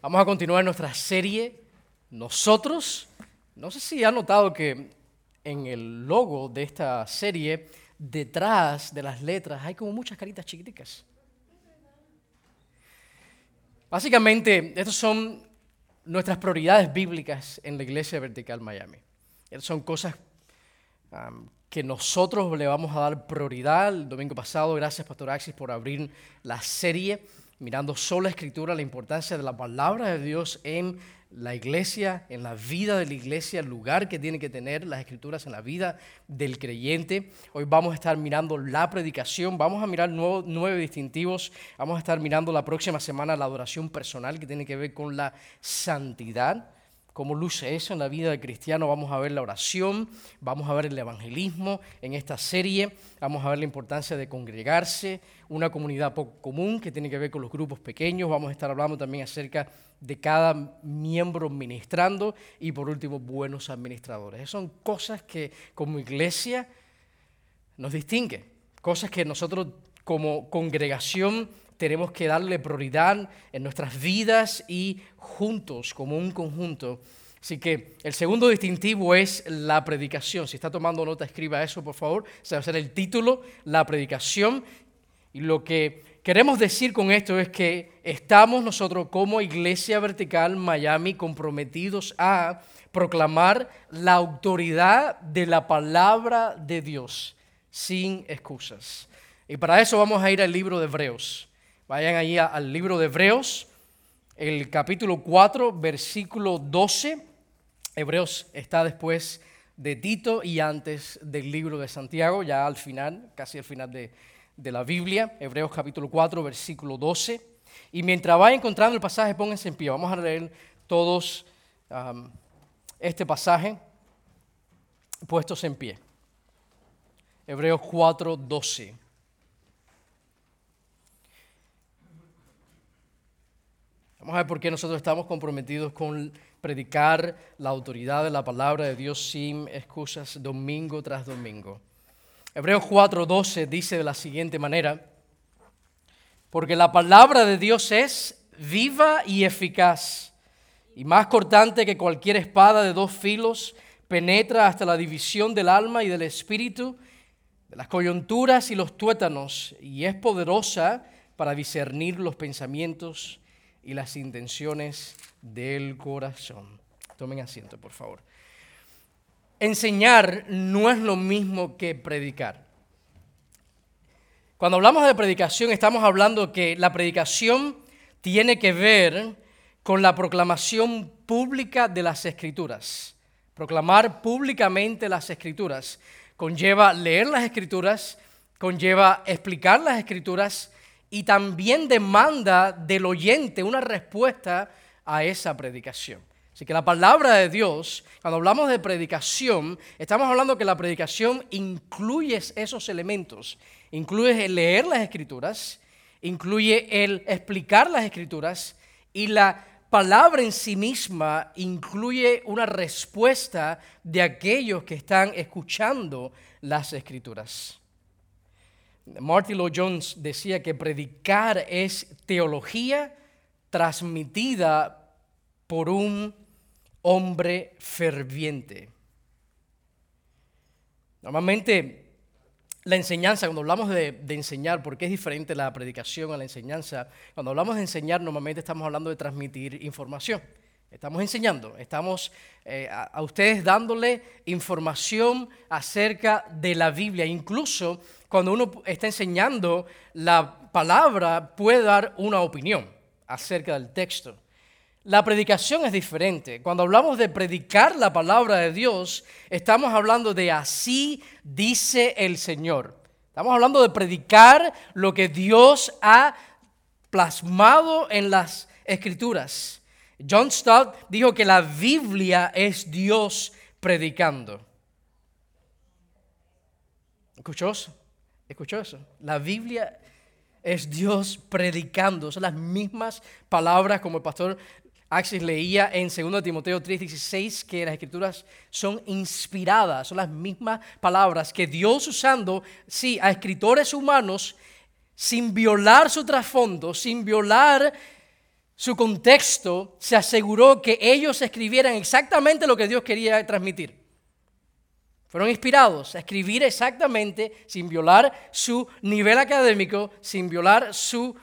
Vamos a continuar nuestra serie Nosotros. No sé si han notado que en el logo de esta serie, detrás de las letras, hay como muchas caritas chiquiticas. Básicamente, estas son nuestras prioridades bíblicas en la Iglesia Vertical Miami. Estas son cosas que nosotros le vamos a dar prioridad. El domingo pasado, gracias Pastor Axis por abrir la serie mirando solo la escritura, la importancia de la palabra de Dios en la iglesia, en la vida de la iglesia, el lugar que tiene que tener las escrituras en la vida del creyente. Hoy vamos a estar mirando la predicación, vamos a mirar nueve distintivos, vamos a estar mirando la próxima semana la adoración personal que tiene que ver con la santidad cómo luce eso en la vida del cristiano. Vamos a ver la oración, vamos a ver el evangelismo en esta serie, vamos a ver la importancia de congregarse, una comunidad poco común que tiene que ver con los grupos pequeños. Vamos a estar hablando también acerca de cada miembro ministrando y por último buenos administradores. Esas son cosas que como iglesia nos distinguen, cosas que nosotros como congregación tenemos que darle prioridad en nuestras vidas y juntos, como un conjunto. Así que el segundo distintivo es la predicación. Si está tomando nota, escriba eso, por favor. Se va a ser el título, la predicación. Y lo que queremos decir con esto es que estamos nosotros como Iglesia Vertical Miami comprometidos a proclamar la autoridad de la palabra de Dios sin excusas. Y para eso vamos a ir al libro de Hebreos. Vayan ahí al libro de Hebreos, el capítulo 4, versículo 12. Hebreos está después de Tito y antes del libro de Santiago, ya al final, casi al final de, la Biblia. Hebreos capítulo 4, versículo 12. Y mientras vaya encontrando el pasaje, pónganse en pie. Vamos a leer todos este pasaje puestos en pie. Hebreos 4, 12. Vamos a ver por qué nosotros estamos comprometidos con predicar la autoridad de la palabra de Dios sin excusas domingo tras domingo. Hebreos 4:12 dice de la siguiente manera, porque la palabra de Dios es viva y eficaz, y más cortante que cualquier espada de dos filos, penetra hasta la división del alma y del espíritu, de las coyunturas y los tuétanos, y es poderosa para discernir los pensamientos y las intenciones del corazón. Tomen asiento, por favor. Enseñar no es lo mismo que predicar. Cuando hablamos de predicación, estamos hablando que la predicación tiene que ver con la proclamación pública de las escrituras. Proclamar públicamente las escrituras conlleva leer las escrituras, conlleva explicar las escrituras y también demanda del oyente una respuesta a esa predicación. Así que la palabra de Dios, cuando hablamos de predicación, estamos hablando que la predicación incluye esos elementos. Incluye el leer las escrituras, incluye el explicar las escrituras y la palabra en sí misma incluye una respuesta de aquellos que están escuchando las escrituras. Martin Lloyd Jones decía que predicar es teología transmitida por un hombre ferviente. Normalmente la enseñanza, cuando hablamos de, enseñar, porque es diferente la predicación a la enseñanza, cuando hablamos de enseñar normalmente estamos hablando de transmitir información. Estamos enseñando, estamos eh, a, ustedes dándole información acerca de la Biblia. Incluso cuando uno está enseñando la palabra, puede dar una opinión acerca del texto. La predicación es diferente. Cuando hablamos de predicar la palabra de Dios, estamos hablando de así dice el Señor. Estamos hablando de predicar lo que Dios ha plasmado en las escrituras. John Stott dijo que la Biblia es Dios predicando. ¿Escuchó eso? ¿Escuchó eso? La Biblia es Dios predicando. Son las mismas palabras como el pastor Axis leía en 2 Timoteo 3:16 que las escrituras son inspiradas. Son las mismas palabras que Dios usando, sí, a escritores humanos sin violar su trasfondo, sin violar su contexto, se aseguró que ellos escribieran exactamente lo que Dios quería transmitir. Fueron inspirados a escribir exactamente, sin violar su nivel académico, sin violar su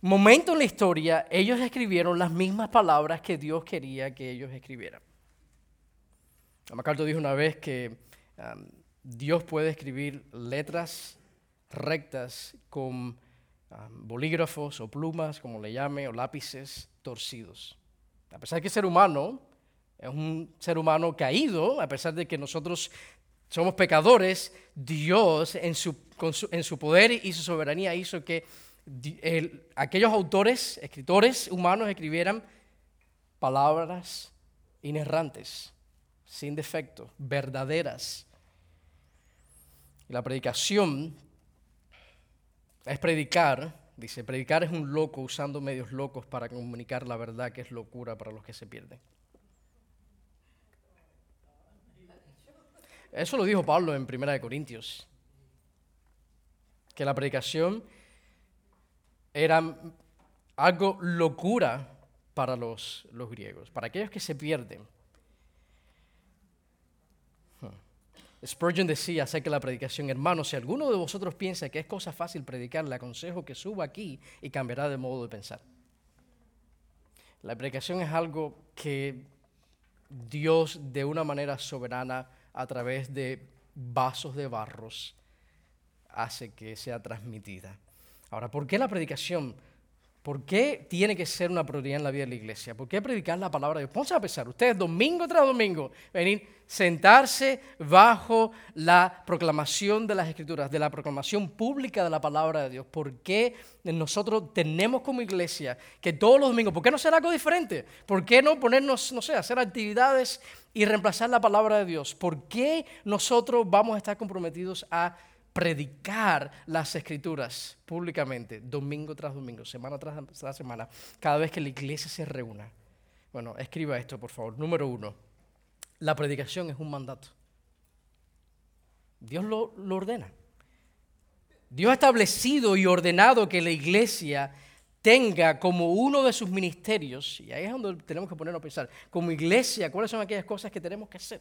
momento en la historia, ellos escribieron las mismas palabras que Dios quería que ellos escribieran. MacArthur dijo una vez que um, Dios puede escribir letras rectas con um, bolígrafos o plumas, como le llame, o lápices torcidos. A pesar de que el ser humano es un ser humano caído, a pesar de que nosotros somos pecadores, Dios en su, en su poder y su soberanía hizo que aquellos autores, escritores humanos escribieran palabras inerrantes, sin defecto, verdaderas. La predicación es predicar, dice, predicar es un loco usando medios locos para comunicar la verdad que es locura para los que se pierden. Eso lo dijo Pablo en 1 Corintios, que la predicación era algo locura para los, los griegos, para aquellos que se pierden. Spurgeon decía acerca de la predicación, hermano, si alguno de vosotros piensa que es cosa fácil predicar, le aconsejo que suba aquí y cambiará de modo de pensar. La predicación es algo que Dios de una manera soberana a través de vasos de barros hace que sea transmitida. Ahora, ¿por qué la predicación? ¿Por qué tiene que ser una prioridad en la vida de la iglesia? ¿Por qué predicar la palabra de Dios? Pónganse a pensar, ustedes domingo tras domingo, venir, sentarse bajo la proclamación de las escrituras, de la proclamación pública de la palabra de Dios. ¿Por qué nosotros tenemos como iglesia que todos los domingos, ¿por qué no hacer algo diferente? ¿Por qué no ponernos, no sé, hacer actividades y reemplazar la palabra de Dios? ¿Por qué nosotros vamos a estar comprometidos a predicar las escrituras públicamente, domingo tras domingo, semana tras semana, cada vez que la iglesia se reúna. Bueno, escriba esto, por favor. Número uno, la predicación es un mandato. Dios lo, ordena. Dios ha establecido y ordenado que la iglesia tenga como uno de sus ministerios, y ahí es donde tenemos que ponernos a pensar, como iglesia, cuáles son aquellas cosas que tenemos que hacer.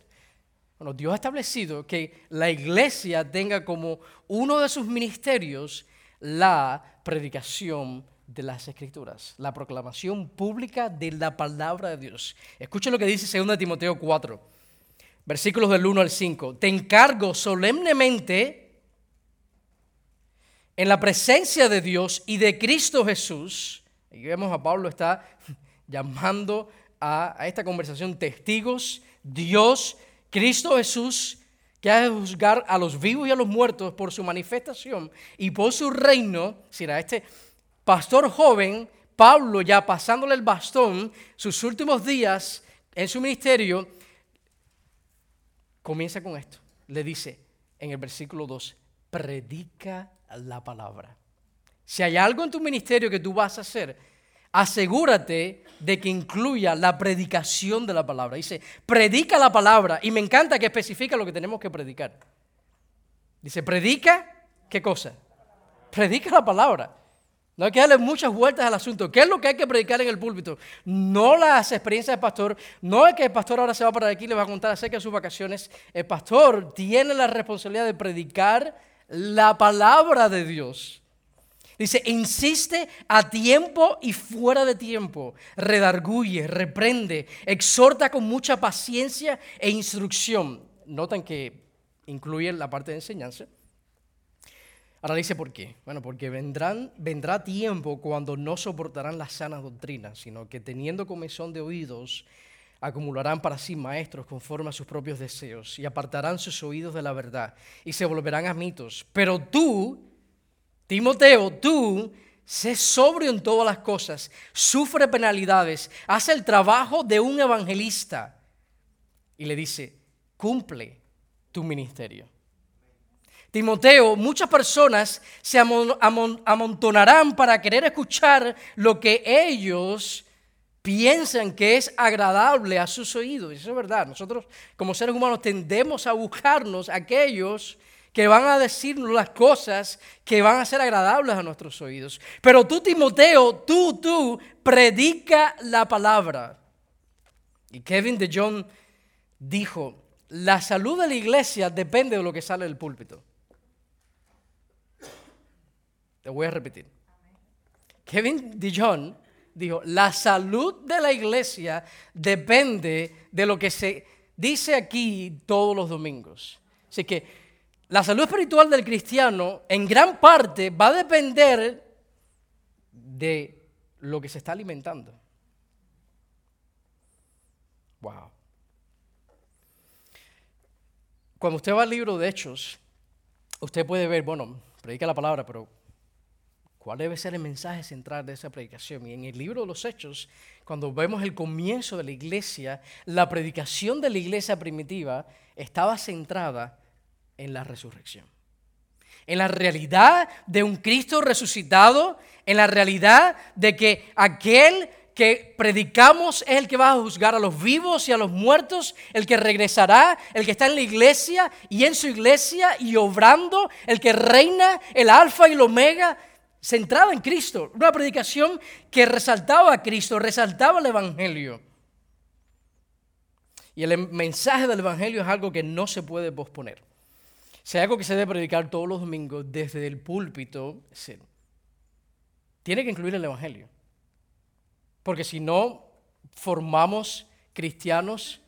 Bueno, Dios ha establecido que la iglesia tenga como uno de sus ministerios la predicación de las escrituras, la proclamación pública de la palabra de Dios. Escuchen lo que dice 2 Timoteo 4, versículos del 1 al 5. Te encargo solemnemente en la presencia de Dios y de Cristo Jesús. Aquí vemos a Pablo está llamando a, a esta conversación testigos, Dios, Cristo Jesús, que ha de juzgar a los vivos y a los muertos por su manifestación y por su reino, será este pastor joven, Pablo ya pasándole el bastón, sus últimos días en su ministerio, comienza con esto. Le dice en el versículo 2, predica la palabra. Si hay algo en tu ministerio que tú vas a hacer, asegúrate de que incluya la predicación de la palabra. Dice, predica la palabra. Y me encanta que especifica lo que tenemos que predicar. Dice, predica, ¿qué cosa? Predica la palabra. No hay que darle muchas vueltas al asunto. ¿Qué es lo que hay que predicar en el púlpito? No las experiencias del pastor, no es que el pastor ahora se va para aquí y le va a contar acerca de sus vacaciones. El pastor tiene la responsabilidad de predicar la palabra de Dios. Dice, insiste a tiempo y fuera de tiempo, redarguye, reprende, exhorta con mucha paciencia e instrucción. Notan que incluye la parte de enseñanza. Ahora dice por qué. Bueno, porque vendrán, vendrá tiempo cuando no soportarán las sanas doctrinas, sino que teniendo comezón de oídos, acumularán para sí maestros conforme a sus propios deseos y apartarán sus oídos de la verdad y se volverán a mitos. Pero tú, Timoteo, tú sé sobrio en todas las cosas, sufre penalidades, hace el trabajo de un evangelista. Y le dice, cumple tu ministerio. Timoteo, muchas personas se amontonarán para querer escuchar lo que ellos piensan que es agradable a sus oídos. Eso es verdad. Nosotros como seres humanos tendemos a buscarnos aquellos que van a decirnos las cosas que van a ser agradables a nuestros oídos. Pero tú, Timoteo, tú, tú, predica la palabra. Y Kevin de John dijo, la salud de la iglesia depende de lo que sale del púlpito. Te voy a repetir. Kevin John dijo, la salud de la iglesia depende de lo que se dice aquí todos los domingos. Así que la salud espiritual del cristiano en gran parte va a depender de lo que se está alimentando. Wow. Cuando usted va al libro de Hechos, usted puede ver, bueno, predica la palabra, pero ¿Cuál debe ser el mensaje central de esa predicación? Y en el libro de los Hechos, cuando vemos el comienzo de la iglesia, la predicación de la iglesia primitiva estaba centrada en la resurrección. En la realidad de un Cristo resucitado, en la realidad de que aquel que predicamos es el que va a juzgar a los vivos y a los muertos, el que regresará, el que está en la iglesia y en su iglesia y obrando, el que reina, el alfa y el omega, centrada en Cristo, una predicación que resaltaba a Cristo, resaltaba el Evangelio. Y el mensaje del Evangelio es algo que no se puede posponer. Si hay algo que se debe predicar todos los domingos desde el púlpito, tiene que incluir el Evangelio. Porque si no, formamos cristianos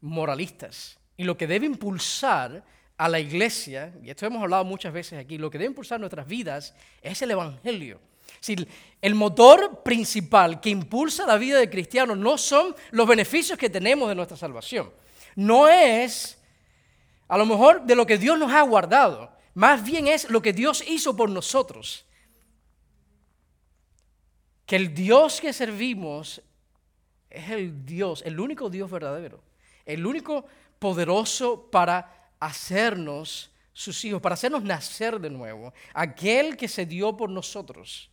moralistas. Y lo que debe impulsar a la iglesia, y esto hemos hablado muchas veces aquí, lo que debe impulsar nuestras vidas es el Evangelio. Si el motor principal que impulsa la vida de cristiano no son los beneficios que tenemos de nuestra salvación. No es a lo mejor de lo que Dios nos ha guardado. Más bien es lo que Dios hizo por nosotros. Que el Dios que servimos es el Dios, el único Dios verdadero. El único poderoso para hacernos sus hijos, para hacernos nacer de nuevo, aquel que se dio por nosotros.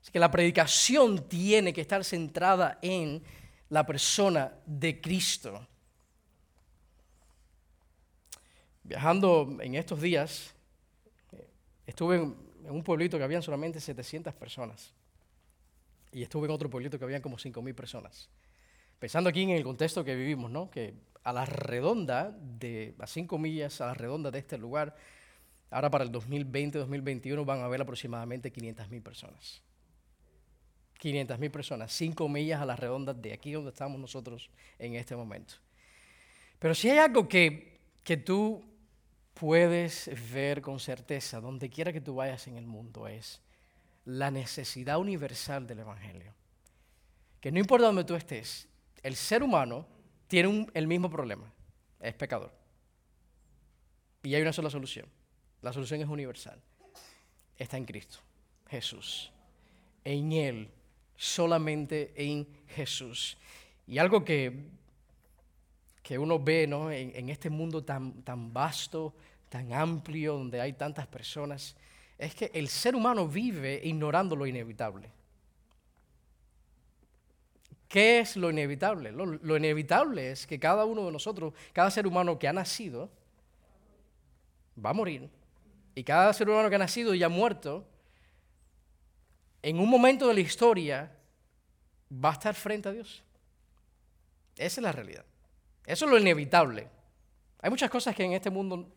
Así que la predicación tiene que estar centrada en la persona de Cristo. Viajando en estos días, estuve en un pueblito que habían solamente 700 personas y estuve en otro pueblito que habían como 5.000 personas. Pensando aquí en el contexto que vivimos, ¿no? que a la redonda, de, a cinco millas a la redonda de este lugar, ahora para el 2020-2021 van a haber aproximadamente 500.000 personas. 500.000 personas, cinco millas a la redonda de aquí donde estamos nosotros en este momento. Pero si hay algo que, que tú puedes ver con certeza, donde quiera que tú vayas en el mundo, es la necesidad universal del Evangelio. Que no importa donde tú estés, el ser humano tiene el mismo problema, es pecador. Y hay una sola solución. La solución es universal. Está en Cristo, Jesús. En Él, solamente en Jesús. Y algo que, que uno ve ¿no? en, este mundo tan, tan vasto, tan amplio, donde hay tantas personas, es que el ser humano vive ignorando lo inevitable. ¿Qué es lo inevitable? Lo, inevitable es que cada uno de nosotros, cada ser humano que ha nacido, va a morir. Y cada ser humano que ha nacido y ha muerto, en un momento de la historia, va a estar frente a Dios. Esa es la realidad. Eso es lo inevitable. Hay muchas cosas que en este mundo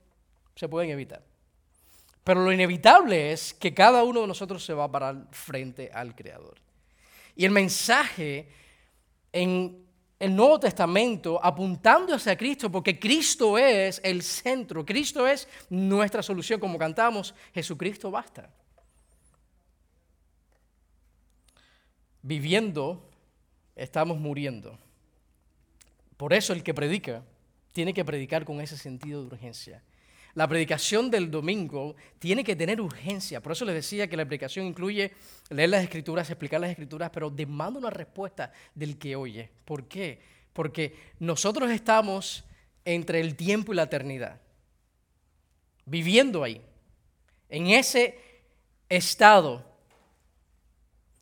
se pueden evitar. Pero lo inevitable es que cada uno de nosotros se va a parar frente al Creador. Y el mensaje en el Nuevo Testamento apuntando hacia Cristo, porque Cristo es el centro, Cristo es nuestra solución, como cantamos, Jesucristo basta. Viviendo, estamos muriendo. Por eso el que predica tiene que predicar con ese sentido de urgencia. La predicación del domingo tiene que tener urgencia. Por eso les decía que la predicación incluye leer las escrituras, explicar las escrituras, pero demanda una respuesta del que oye. ¿Por qué? Porque nosotros estamos entre el tiempo y la eternidad, viviendo ahí, en ese estado.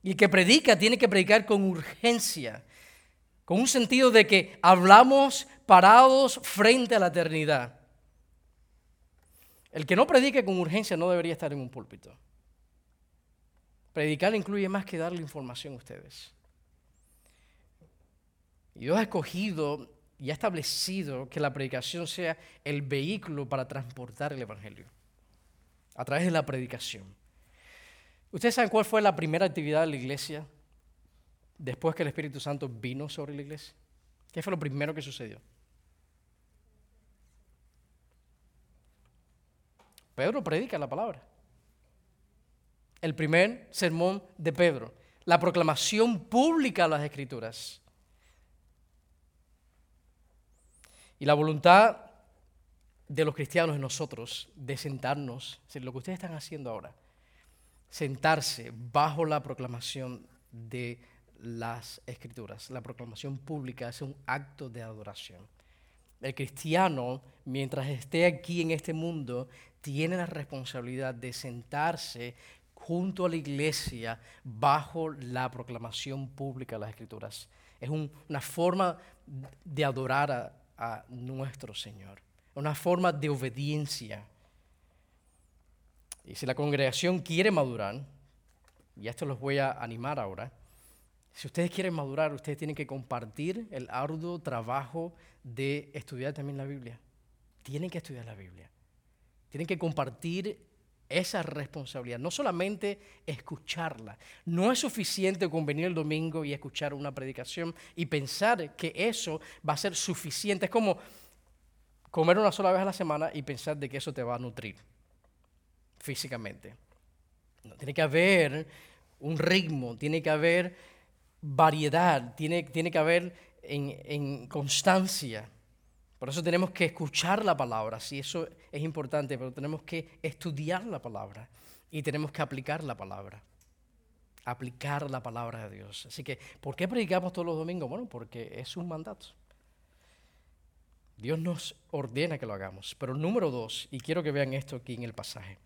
Y el que predica tiene que predicar con urgencia, con un sentido de que hablamos parados frente a la eternidad. El que no predique con urgencia no debería estar en un púlpito. Predicar incluye más que darle información a ustedes. Y Dios ha escogido y ha establecido que la predicación sea el vehículo para transportar el Evangelio, a través de la predicación. ¿Ustedes saben cuál fue la primera actividad de la iglesia después que el Espíritu Santo vino sobre la iglesia? ¿Qué fue lo primero que sucedió? Pedro predica la palabra. El primer sermón de Pedro, la proclamación pública de las Escrituras. Y la voluntad de los cristianos en nosotros de sentarnos, lo que ustedes están haciendo ahora, sentarse bajo la proclamación de las escrituras. La proclamación pública es un acto de adoración. El cristiano, mientras esté aquí en este mundo, tiene la responsabilidad de sentarse junto a la iglesia bajo la proclamación pública de las escrituras. Es una forma de adorar a, a nuestro Señor, una forma de obediencia. Y si la congregación quiere madurar, y esto los voy a animar ahora, si ustedes quieren madurar, ustedes tienen que compartir el arduo trabajo de estudiar también la Biblia. Tienen que estudiar la Biblia. Tienen que compartir esa responsabilidad, no solamente escucharla. No es suficiente con venir el domingo y escuchar una predicación y pensar que eso va a ser suficiente. Es como comer una sola vez a la semana y pensar de que eso te va a nutrir físicamente. tiene que haber un ritmo, tiene que haber variedad, tiene, tiene que haber en, en constancia. Por eso tenemos que escuchar la palabra, sí, eso es importante, pero tenemos que estudiar la palabra y tenemos que aplicar la palabra. Aplicar la palabra de Dios. Así que, ¿por qué predicamos todos los domingos? Bueno, porque es un mandato. Dios nos ordena que lo hagamos. Pero número dos, y quiero que vean esto aquí en el pasaje.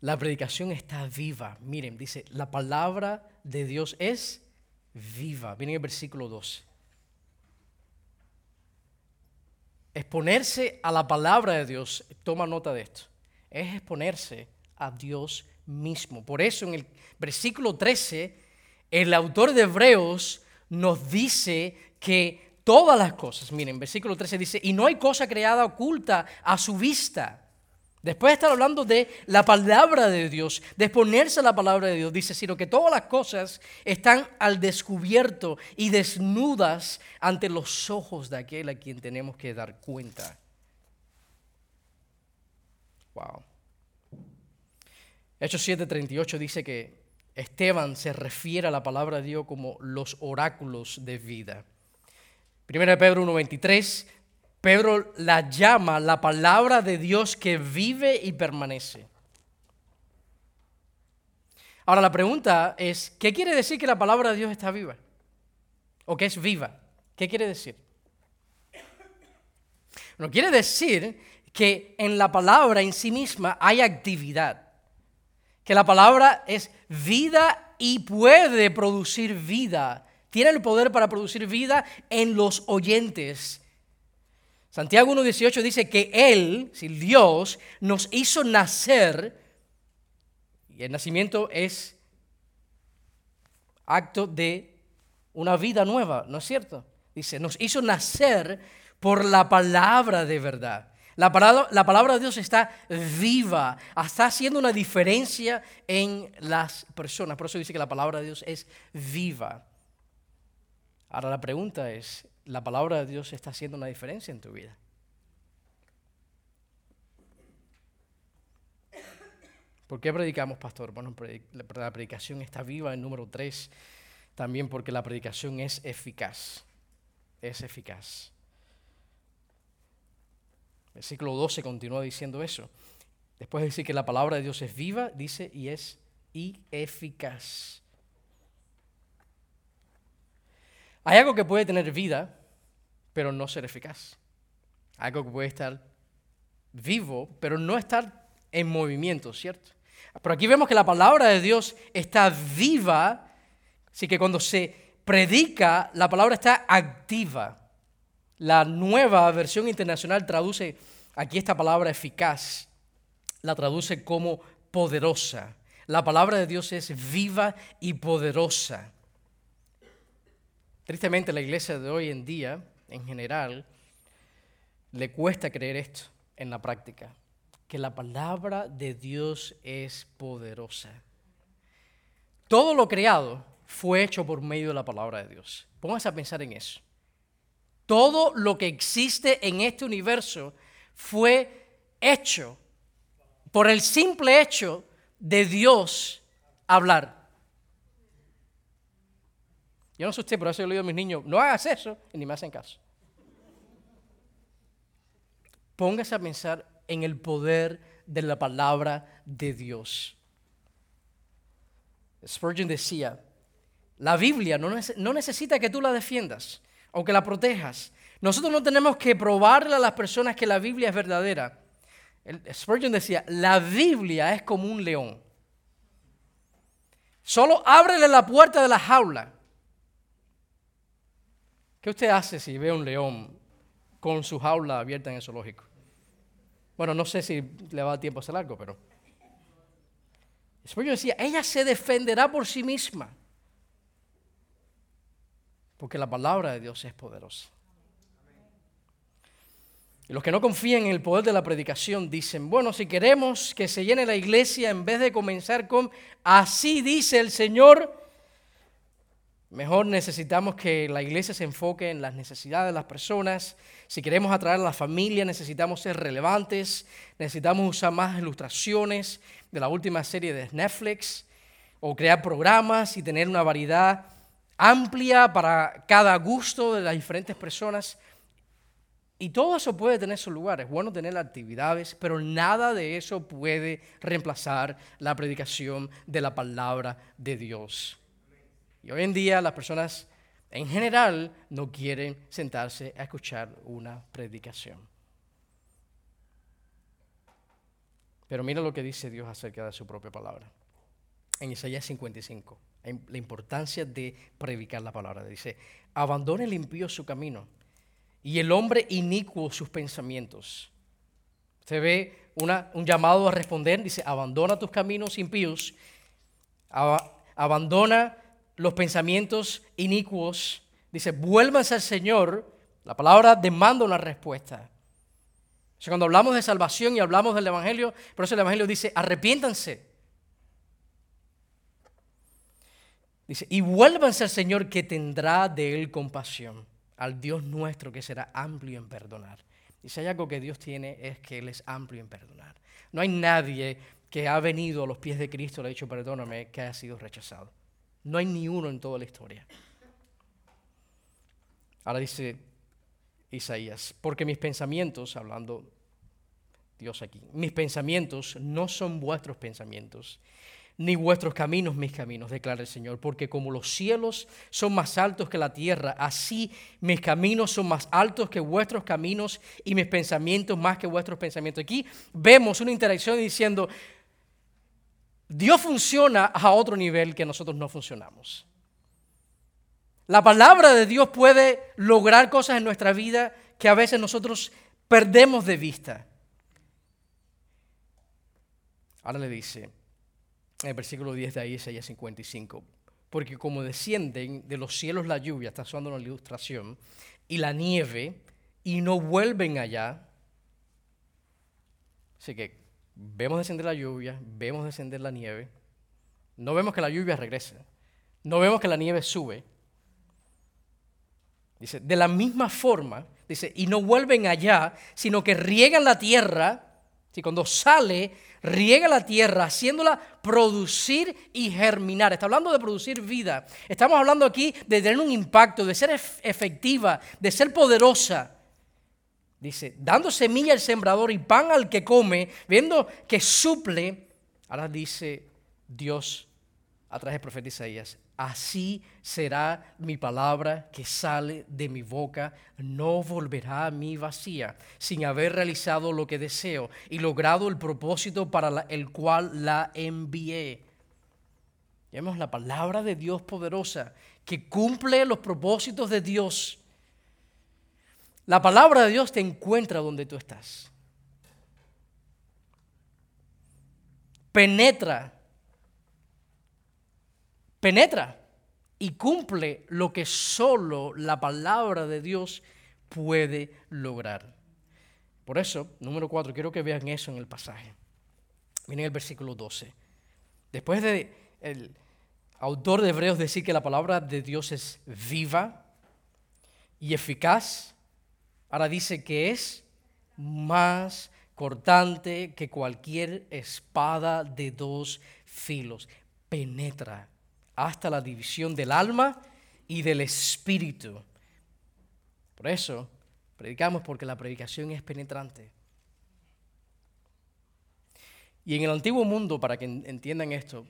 La predicación está viva. Miren, dice, la palabra de Dios es viva. Miren el versículo 12. Exponerse a la palabra de Dios, toma nota de esto, es exponerse a Dios mismo. Por eso en el versículo 13, el autor de Hebreos nos dice que todas las cosas, miren, versículo 13 dice, y no hay cosa creada oculta a su vista Después de estar hablando de la palabra de Dios, de exponerse a la palabra de Dios, dice, sino que todas las cosas están al descubierto y desnudas ante los ojos de aquel a quien tenemos que dar cuenta. Wow. Hechos 7:38 dice que Esteban se refiere a la palabra de Dios como los oráculos de vida. 1 Pedro 1:23 Pedro la llama la palabra de Dios que vive y permanece. Ahora la pregunta es, ¿qué quiere decir que la palabra de Dios está viva? ¿O que es viva? ¿Qué quiere decir? No quiere decir que en la palabra en sí misma hay actividad, que la palabra es vida y puede producir vida, tiene el poder para producir vida en los oyentes Santiago 1.18 dice que Él, si Dios, nos hizo nacer, y el nacimiento es acto de una vida nueva, ¿no es cierto? Dice, nos hizo nacer por la palabra de verdad. La palabra, la palabra, de Dios está viva, está haciendo una diferencia en las personas. Por eso dice que la palabra de Dios es viva. Ahora la pregunta es, la palabra de Dios está haciendo una diferencia en tu vida. ¿Por qué predicamos, pastor? Bueno, la predicación está viva en número 3, también porque la predicación es eficaz. Es eficaz. El ciclo 12 continúa diciendo eso. Después de decir que la palabra de Dios es viva, dice y es y eficaz. Hay algo que puede tener vida, pero no ser eficaz. Algo que puede estar vivo, pero no estar en movimiento, ¿cierto? Pero aquí vemos que la palabra de Dios está viva, así que cuando se predica, la palabra está activa. La nueva versión internacional traduce aquí esta palabra eficaz la traduce como poderosa. La palabra de Dios es viva y poderosa. Tristemente la iglesia de hoy en día, en general, le cuesta creer esto en la práctica, que la palabra de Dios es poderosa. Todo lo creado fue hecho por medio de la palabra de Dios. Póngase a pensar en eso. Todo lo que existe en este universo fue hecho por el simple hecho de Dios hablar. Yo no sé usted, pero eso yo le digo a mis niños, no hagas eso, y ni me hacen caso. Póngase a pensar en el poder de la palabra de Dios. Spurgeon decía, la Biblia no, necesita que tú la defiendas o que la protejas. Nosotros no tenemos que probarle a las personas que la Biblia es verdadera. Spurgeon decía, la Biblia es como un león. Solo ábrele la puerta de la jaula. ¿Qué usted hace si ve un león con su jaula abierta en el zoológico? Bueno, no sé si le va a tiempo a hacer algo, pero... Spurgeon decía, ella se defenderá por sí misma. Porque la palabra de Dios es poderosa. Y los que no confían en el poder de la predicación dicen, bueno, si queremos que se llene la iglesia, en vez de comenzar con, así dice el Señor, mejor necesitamos que la iglesia se enfoque en las necesidades de las personas. Si queremos atraer a la familia, necesitamos ser relevantes, necesitamos usar más ilustraciones de la última serie de Netflix, o crear programas y tener una variedad amplia para cada gusto de las diferentes personas. Y todo eso puede tener su lugar, es bueno tener actividades, pero nada de eso puede reemplazar la predicación de la palabra de Dios. Y hoy en día las personas en general no quieren sentarse a escuchar una predicación. Pero mira lo que dice Dios acerca de su propia palabra. En Isaías 55, la importancia de predicar la palabra. Dice, abandone el impío su camino y el hombre inicuo sus pensamientos. Usted ve un llamado a responder, dice, abandona tus caminos impíos, abandona los pensamientos inicuos, dice, vuélvanse al Señor, la palabra demanda una respuesta. cuando hablamos de salvación y hablamos del Evangelio, por eso el Evangelio dice, arrepiéntanse. Dice, y vuélvanse al Señor que tendrá de él compasión al Dios nuestro que será amplio en perdonar. Y si hay algo que Dios tiene es que Él es amplio en perdonar. No hay nadie que ha venido a los pies de Cristo le ha dicho perdóname que haya sido rechazado. No hay ni uno en toda la historia. Ahora dice Isaías, porque mis pensamientos, hablando Dios aquí, mis pensamientos no son vuestros pensamientos, ni vuestros caminos mis caminos, declara el Señor, porque como los cielos son más altos que la tierra, así mis caminos son más altos que vuestros caminos y mis pensamientos más que vuestros pensamientos. Aquí vemos una interacción diciendo, Dios funciona a otro nivel que nosotros no funcionamos. La palabra de Dios puede lograr cosas en nuestra vida que a veces nosotros perdemos de vista. Ahora le dice, en el versículo 10 de Isaías 55. Porque como descienden de los cielos la lluvia, está usando una ilustración, y la nieve, y no vuelven allá. Así que vemos descender la lluvia, vemos descender la nieve. No vemos que la lluvia regrese. No vemos que la nieve sube. Dice, de la misma forma, dice, y no vuelven allá, sino que riegan la tierra. Si cuando sale riega la tierra, haciéndola producir y germinar. Está hablando de producir vida. Estamos hablando aquí de tener un impacto, de ser efectiva, de ser poderosa. Dice, dando semilla al sembrador y pan al que come, viendo que suple. Ahora dice Dios a través del profeta Isaías, así será mi palabra que sale de mi boca, no volverá a mí vacía, sin haber realizado lo que deseo y logrado el propósito para el cual la envié. Vemos la palabra de Dios poderosa que cumple los propósitos de Dios. La palabra de Dios te encuentra donde tú estás. Penetra. Penetra y cumple lo que solo la palabra de Dios puede lograr. Por eso, número cuatro, quiero que vean eso en el pasaje. Miren el versículo 12. Después de el autor de Hebreos decir que la palabra de Dios es viva y eficaz, ahora dice que es más cortante que cualquier espada de dos filos. Penetra hasta la división del alma y del espíritu. Por eso predicamos porque la predicación es penetrante. Y en el antiguo mundo, para que entiendan esto,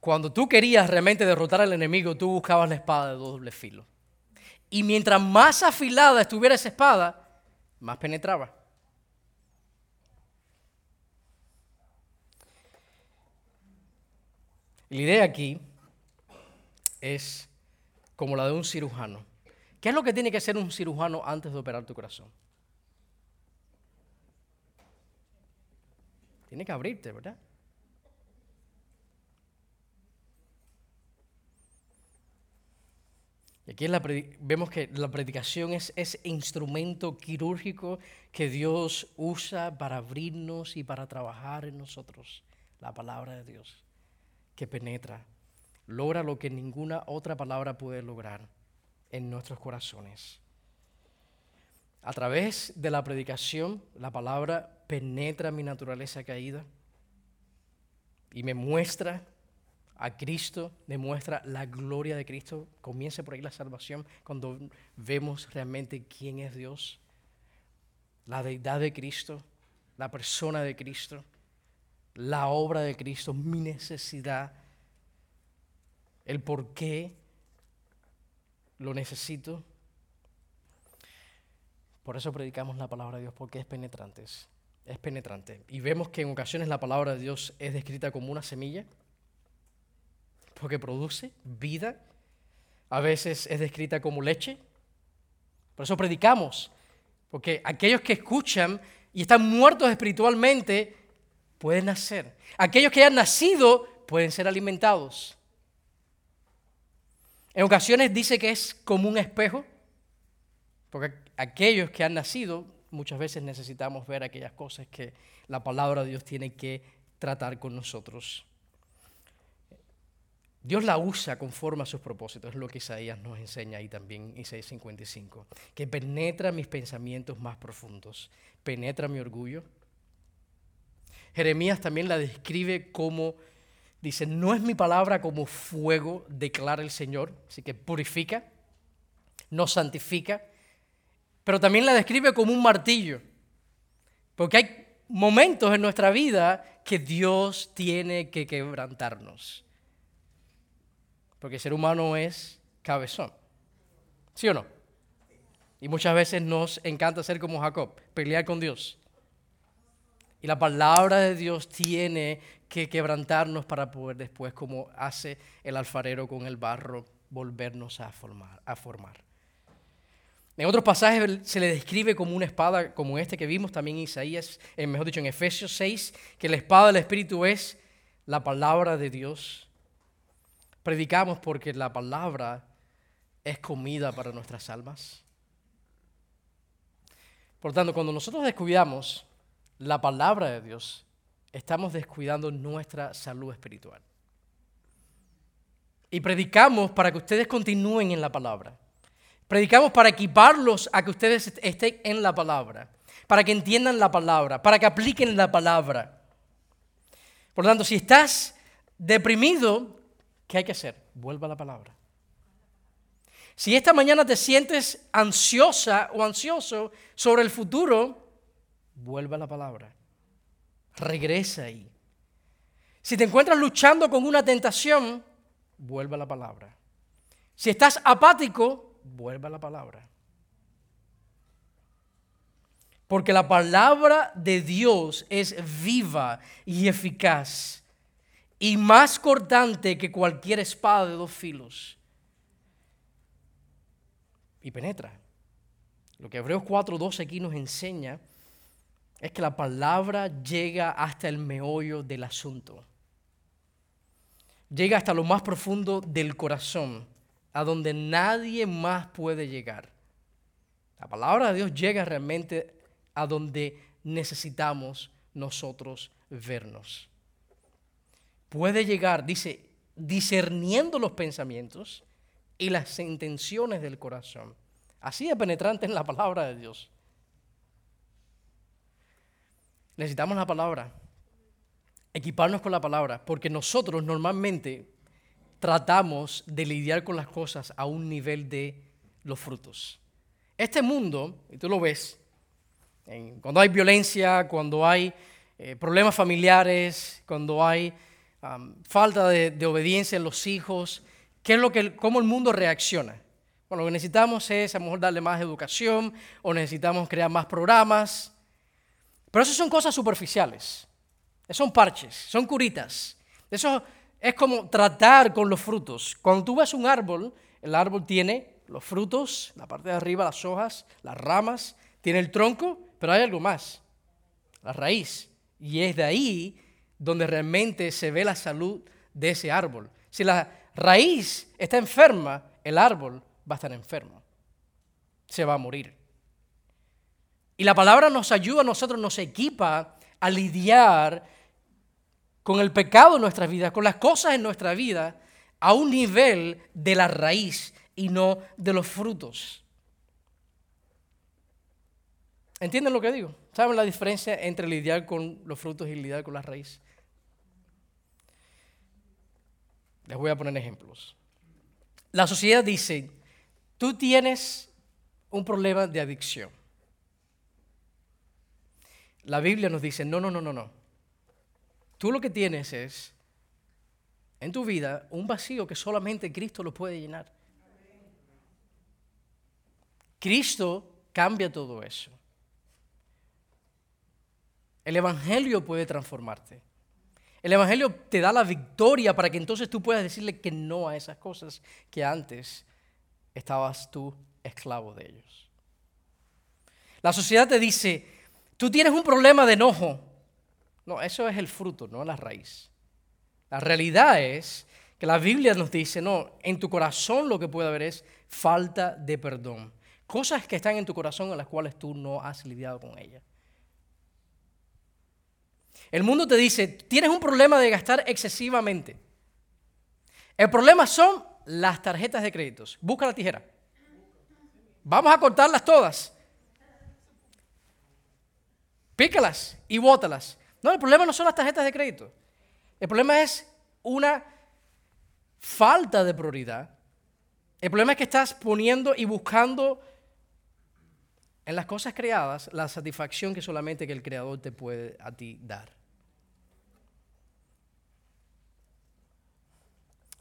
cuando tú querías realmente derrotar al enemigo, tú buscabas la espada de doble filo. Y mientras más afilada estuviera esa espada, más penetraba. La idea aquí es como la de un cirujano. ¿Qué es lo que tiene que hacer un cirujano antes de operar tu corazón? Tiene que abrirte, ¿verdad? Aquí vemos que la predicación es ese instrumento quirúrgico que Dios usa para abrirnos y para trabajar en nosotros, la palabra de Dios, que penetra, logra lo que ninguna otra palabra puede lograr en nuestros corazones. A través de la predicación, la palabra penetra mi naturaleza caída y me muestra a Cristo, demuestra la gloria de Cristo. Comienza por ahí la salvación cuando vemos realmente quién es Dios, la deidad de Cristo, la persona de Cristo, la obra de Cristo, mi necesidad, el por qué lo necesito. Por eso predicamos la palabra de Dios, porque es penetrante. Es penetrante. Y vemos que en ocasiones la palabra de Dios es descrita como una semilla porque produce vida. A veces es descrita como leche. Por eso predicamos, porque aquellos que escuchan y están muertos espiritualmente pueden nacer. Aquellos que han nacido pueden ser alimentados. En ocasiones dice que es como un espejo, porque aquellos que han nacido muchas veces necesitamos ver aquellas cosas que la palabra de Dios tiene que tratar con nosotros. Dios la usa conforme a sus propósitos, es lo que Isaías nos enseña ahí también, Isaías 55, que penetra mis pensamientos más profundos, penetra mi orgullo. Jeremías también la describe como, dice, no es mi palabra como fuego, declara el Señor, así que purifica, nos santifica, pero también la describe como un martillo, porque hay momentos en nuestra vida que Dios tiene que quebrantarnos. Porque el ser humano es cabezón. ¿Sí o no? Y muchas veces nos encanta ser como Jacob, pelear con Dios. Y la palabra de Dios tiene que quebrantarnos para poder después, como hace el alfarero con el barro, volvernos a formar. A formar. En otros pasajes se le describe como una espada, como este que vimos también en Isaías, eh, mejor dicho en Efesios 6, que la espada del Espíritu es la palabra de Dios Predicamos porque la palabra es comida para nuestras almas. Por tanto, cuando nosotros descuidamos la palabra de Dios, estamos descuidando nuestra salud espiritual. Y predicamos para que ustedes continúen en la palabra. Predicamos para equiparlos a que ustedes estén en la palabra, para que entiendan la palabra, para que apliquen la palabra. Por tanto, si estás deprimido, ¿Qué hay que hacer? Vuelva a la palabra. Si esta mañana te sientes ansiosa o ansioso sobre el futuro, vuelva a la palabra. Regresa ahí. Si te encuentras luchando con una tentación, vuelva a la palabra. Si estás apático, vuelva a la palabra. Porque la palabra de Dios es viva y eficaz y más cortante que cualquier espada de dos filos. Y penetra. Lo que Hebreos 4.12 aquí nos enseña es que la palabra llega hasta el meollo del asunto. llega hasta lo más profundo del corazón, a donde nadie más puede llegar. La palabra de Dios llega realmente a donde necesitamos nosotros vernos. Puede llegar, dice, discerniendo los pensamientos y las intenciones del corazón. Así de penetrante en la palabra de Dios. Necesitamos la palabra, equiparnos con la palabra, porque nosotros normalmente tratamos de lidiar con las cosas a un nivel de los frutos. Este mundo, y tú lo ves, cuando hay violencia, cuando hay eh, problemas familiares, cuando hay falta de, obediencia en los hijos, ¿qué es lo que, ¿cómo el mundo reacciona? Bueno, lo que necesitamos es a lo mejor darle más educación o necesitamos crear más programas. Pero eso son cosas superficiales. Son parches, son curitas. Eso es como tratar con los frutos. Cuando tú ves un árbol, el árbol tiene los frutos, la parte de arriba, las hojas, las ramas, tiene el tronco, pero hay algo más, la raíz. Y es de ahí donde realmente se ve la salud de ese árbol. Si la raíz está enferma, el árbol va a estar enfermo. Se va a morir. Y la palabra nos ayuda a nosotros, nos equipa a lidiar con el pecado en nuestra vida, con las cosas en nuestra vida, a un nivel de la raíz y no de los frutos. ¿Entienden lo que digo? ¿Saben la diferencia entre lidiar con los frutos y lidiar con la raíz? Les voy a poner ejemplos. La sociedad dice, tú tienes un problema de adicción. La Biblia nos dice, no, no, no, no, no. Tú lo que tienes es en tu vida un vacío que solamente Cristo lo puede llenar. Cristo cambia todo eso. El Evangelio puede transformarte. El Evangelio te da la victoria para que entonces tú puedas decirle que no a esas cosas que antes estabas tú esclavo de ellos. La sociedad te dice, tú tienes un problema de enojo. No, eso es el fruto, no la raíz. La realidad es que la Biblia nos dice, no, en tu corazón lo que puede haber es falta de perdón. Cosas que están en tu corazón en las cuales tú no has lidiado con ellas. El mundo te dice, tienes un problema de gastar excesivamente. El problema son las tarjetas de créditos. Busca la tijera. Vamos a cortarlas todas. Pícalas y bótalas. No, el problema no son las tarjetas de crédito. El problema es una falta de prioridad. El problema es que estás poniendo y buscando en las cosas creadas la satisfacción que solamente que el creador te puede a ti dar.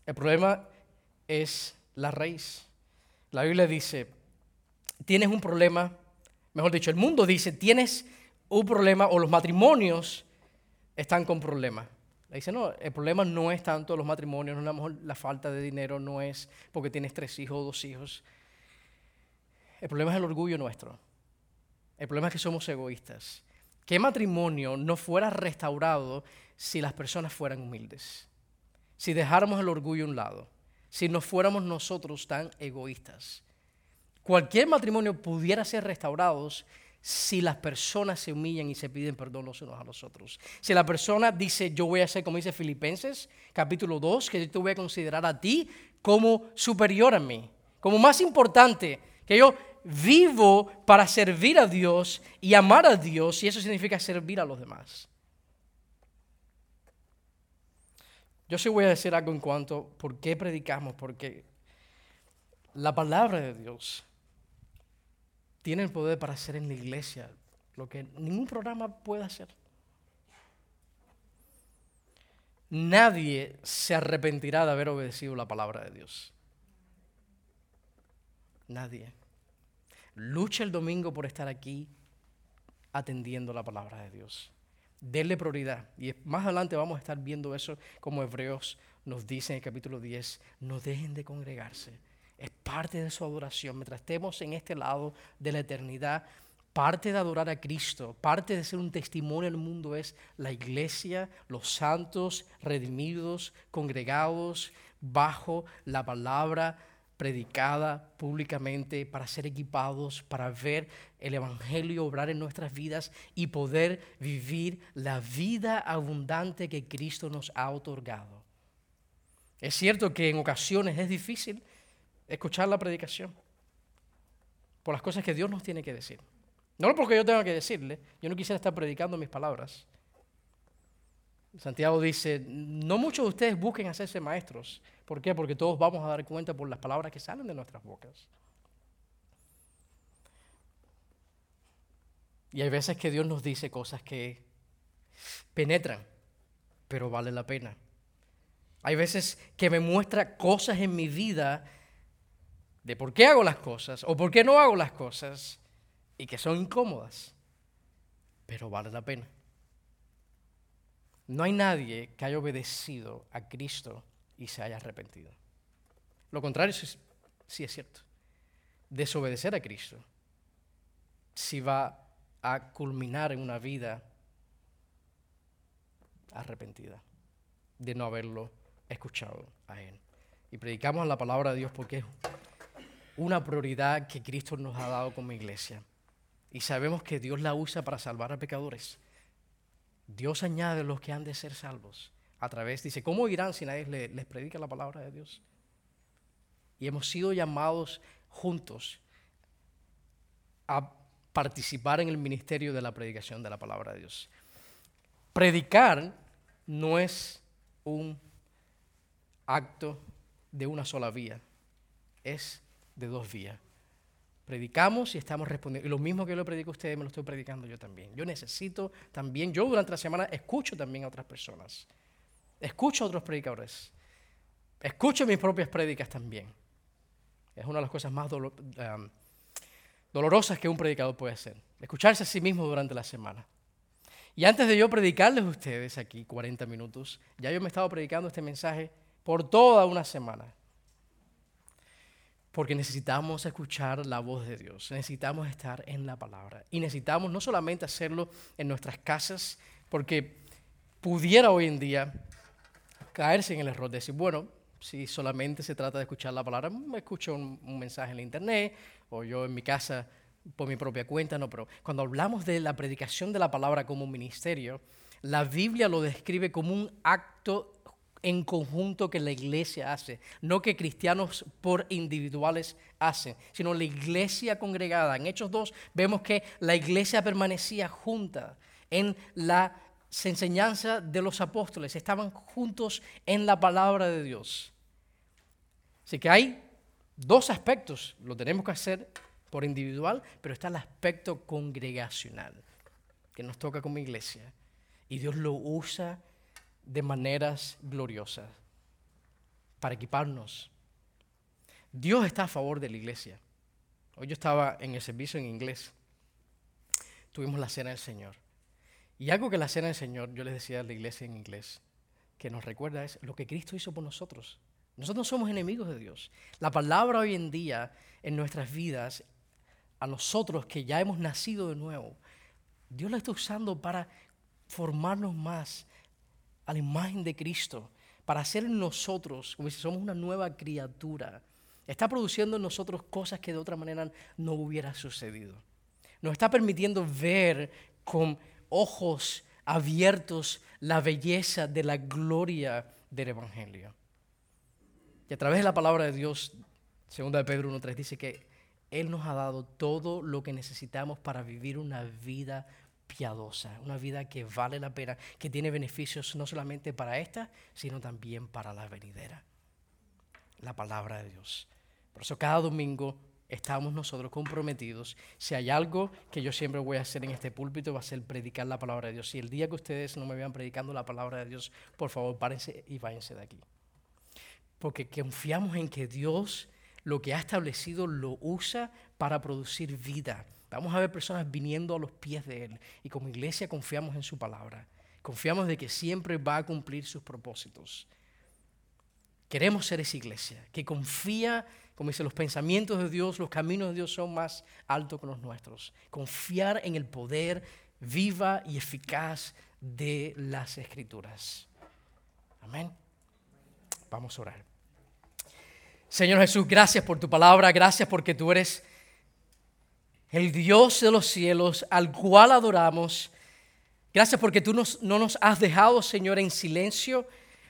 El problema es la raíz. La Biblia dice, tienes un problema, mejor dicho, el mundo dice, tienes un problema o los matrimonios están con problemas. Le dice, no, el problema no es tanto los matrimonios, la falta de dinero, no es porque tienes tres hijos o dos hijos. El problema es el orgullo nuestro. El problema es que somos egoístas. ¿Qué matrimonio no fuera restaurado si las personas fueran humildes? Si dejáramos el orgullo a un lado, si no fuéramos nosotros tan egoístas. Cualquier matrimonio pudiera ser restaurado si las personas se humillan y se piden perdón los unos a los otros. Si la persona dice, yo voy a ser, como dice Filipenses, capítulo 2, que yo te voy a considerar a ti como superior a mí, como más importante, que yo vivo para servir a Dios y amar a Dios, y eso significa servir a los demás. Yo sí voy a decir algo en cuanto por qué predicamos, porque la palabra de Dios tiene el poder para hacer en la iglesia lo que ningún programa puede hacer. Nadie se arrepentirá de haber obedecido la palabra de Dios. Nadie. Lucha el domingo por estar aquí atendiendo la palabra de Dios. Denle prioridad. Y más adelante vamos a estar viendo eso como Hebreos nos dice en el capítulo 10. No dejen de congregarse. Es parte de su adoración. Mientras estemos en este lado de la eternidad, parte de adorar a Cristo, parte de ser un testimonio el mundo es la iglesia, los santos, redimidos, congregados bajo la palabra predicada públicamente para ser equipados, para ver el Evangelio obrar en nuestras vidas y poder vivir la vida abundante que Cristo nos ha otorgado. Es cierto que en ocasiones es difícil escuchar la predicación por las cosas que Dios nos tiene que decir. No porque yo tenga que decirle, yo no quisiera estar predicando mis palabras. Santiago dice, no muchos de ustedes busquen hacerse maestros. ¿Por qué? Porque todos vamos a dar cuenta por las palabras que salen de nuestras bocas. Y hay veces que Dios nos dice cosas que penetran, pero vale la pena. Hay veces que me muestra cosas en mi vida de por qué hago las cosas o por qué no hago las cosas y que son incómodas, pero vale la pena. No hay nadie que haya obedecido a Cristo y se haya arrepentido. Lo contrario sí, es cierto. Desobedecer a Cristo si va a culminar en una vida arrepentida de no haberlo escuchado a Él. Y predicamos la palabra de Dios porque es una prioridad que Cristo nos ha dado como iglesia. Y sabemos que Dios la usa para salvar a pecadores. Dios añade los que han de ser salvos. A través, dice, ¿cómo irán si nadie les, les predica la palabra de Dios? Y hemos sido llamados juntos a participar en el ministerio de la predicación de la palabra de Dios. Predicar no es un acto de una sola vía, es de dos vías predicamos y estamos respondiendo. Y lo mismo que yo le predico a ustedes, me lo estoy predicando yo también. Yo necesito también, yo durante la semana escucho también a otras personas. Escucho a otros predicadores. Escucho mis propias prédicas también. Es una de las cosas más dolorosas que un predicador puede hacer. Escucharse a sí mismo durante la semana. Y antes de yo predicarles a ustedes aquí 40 minutos, ya yo me he estado predicando este mensaje por toda una semana. Porque necesitamos escuchar la voz de Dios, necesitamos estar en la palabra y necesitamos no solamente hacerlo en nuestras casas, porque pudiera hoy en día caerse en el error de decir, bueno, si solamente se trata de escuchar la palabra, me escucho un, mensaje en la internet o yo en mi casa por mi propia cuenta, no, pero cuando hablamos de la predicación de la palabra como un ministerio, la Biblia lo describe como un acto en conjunto que la iglesia hace, no que cristianos por individuales hacen, sino la iglesia congregada. En Hechos 2 vemos que la iglesia permanecía junta en la enseñanza de los apóstoles, estaban juntos en la palabra de Dios. Así que hay dos aspectos, lo tenemos que hacer por individual, pero está el aspecto congregacional, que nos toca como iglesia. Y Dios lo usa de maneras gloriosas para equiparnos. Dios está a favor de la iglesia. Hoy yo estaba en el servicio en inglés. Tuvimos la cena del Señor. Y algo que la cena del Señor, yo les decía a la iglesia en inglés, que nos recuerda es lo que Cristo hizo por nosotros. Nosotros no somos enemigos de Dios. La palabra hoy en día en nuestras vidas, a nosotros que ya hemos nacido de nuevo, Dios la está usando para formarnos más, a la imagen de Cristo, para hacer en nosotros, como si somos una nueva criatura. Está produciendo en nosotros cosas que de otra manera no hubiera sucedido. Nos está permitiendo ver con ojos abiertos la belleza de la gloria del Evangelio. Y a través de la palabra de Dios, segunda de Pedro 1.3 dice que Él nos ha dado todo lo que necesitamos para vivir una vida piadosa, una vida que vale la pena, que tiene beneficios no solamente para esta, sino también para la venidera. La palabra de Dios. Por eso cada domingo estamos nosotros comprometidos. Si hay algo que yo siempre voy a hacer en este púlpito, va a ser predicar la palabra de Dios. Si el día que ustedes no me vean predicando la palabra de Dios, por favor, párense y váyanse de aquí. Porque confiamos en que Dios lo que ha establecido lo usa para producir vida Vamos a ver personas viniendo a los pies de Él. Y como iglesia confiamos en su palabra. Confiamos de que siempre va a cumplir sus propósitos. Queremos ser esa iglesia que confía Como dice, los pensamientos de Dios, los caminos de Dios son más altos que los nuestros. Confiar en el poder viva y eficaz de las escrituras. Amén. Vamos a orar. Señor Jesús, gracias por tu palabra, gracias porque tú eres el Dios de los cielos al cual adoramos. Gracias porque tú no nos has dejado, Señor, en silencio.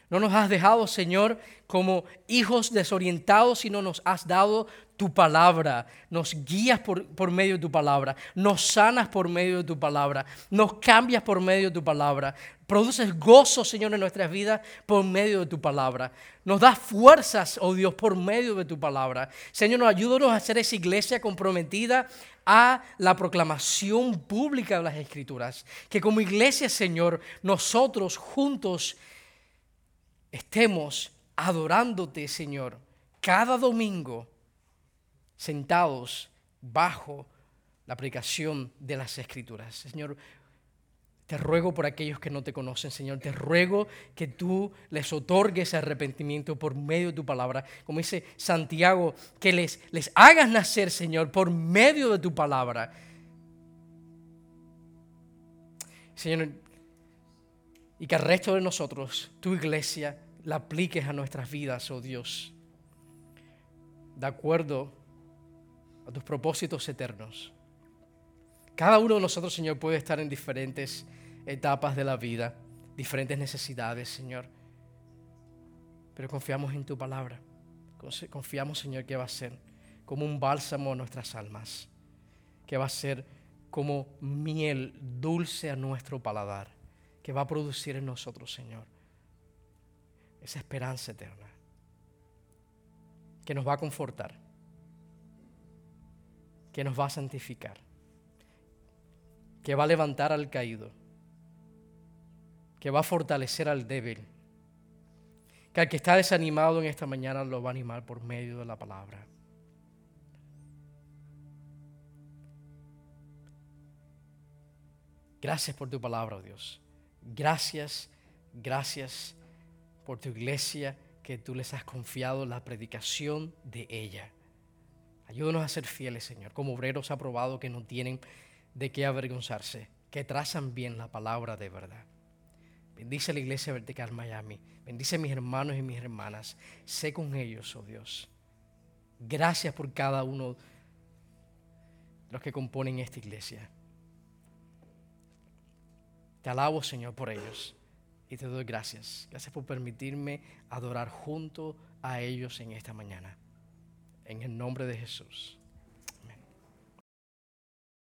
No nos has dejado, Señor, como hijos desorientados, sino nos has dado tu palabra. Nos guías por, por, medio de tu palabra. Nos sanas por medio de tu palabra. Nos cambias por medio de tu palabra. Produces gozo, Señor, en nuestras vidas por medio de tu palabra. Nos das fuerzas, oh Dios, por medio de tu palabra. Señor, nos ayúdanos a ser esa iglesia comprometida a la proclamación pública de las Escrituras. Que como iglesia, Señor, nosotros juntos estemos adorándote, Señor, cada domingo, sentados bajo la aplicación de las Escrituras. Señor, te ruego por aquellos que no te conocen, Señor. Te ruego que tú les otorgues arrepentimiento por medio de tu palabra. Como dice Santiago, que les, les hagas nacer, Señor, por medio de tu palabra. Señor, y que el resto de nosotros, tu iglesia, la apliques a nuestras vidas, oh Dios, de acuerdo a tus propósitos eternos. Cada uno de nosotros, Señor, puede estar en diferentes etapas de la vida, diferentes necesidades, Señor. Pero confiamos en tu palabra. Confiamos, Señor, que va a ser como un bálsamo a nuestras almas, que va a ser como miel dulce a nuestro paladar que va a producir en nosotros, Señor, esa esperanza eterna, que nos va a confortar, que nos va a santificar, que va a levantar al caído, que va a fortalecer al débil, que al que está desanimado en esta mañana lo va a animar por medio de la palabra. Gracias por tu palabra, oh Dios. Gracias, gracias por tu iglesia que tú les has confiado la predicación de ella. Ayúdanos a ser fieles, Señor, como obreros aprobados que no tienen de qué avergonzarse, que trazan bien la palabra de verdad. Bendice la iglesia vertical Miami. Bendice a mis hermanos y mis hermanas. Sé con ellos, oh Dios. Gracias por cada uno de los que componen esta iglesia. Te alabo, Señor, por ellos y te doy gracias. Gracias por permitirme adorar junto a ellos en esta mañana. En el nombre de Jesús.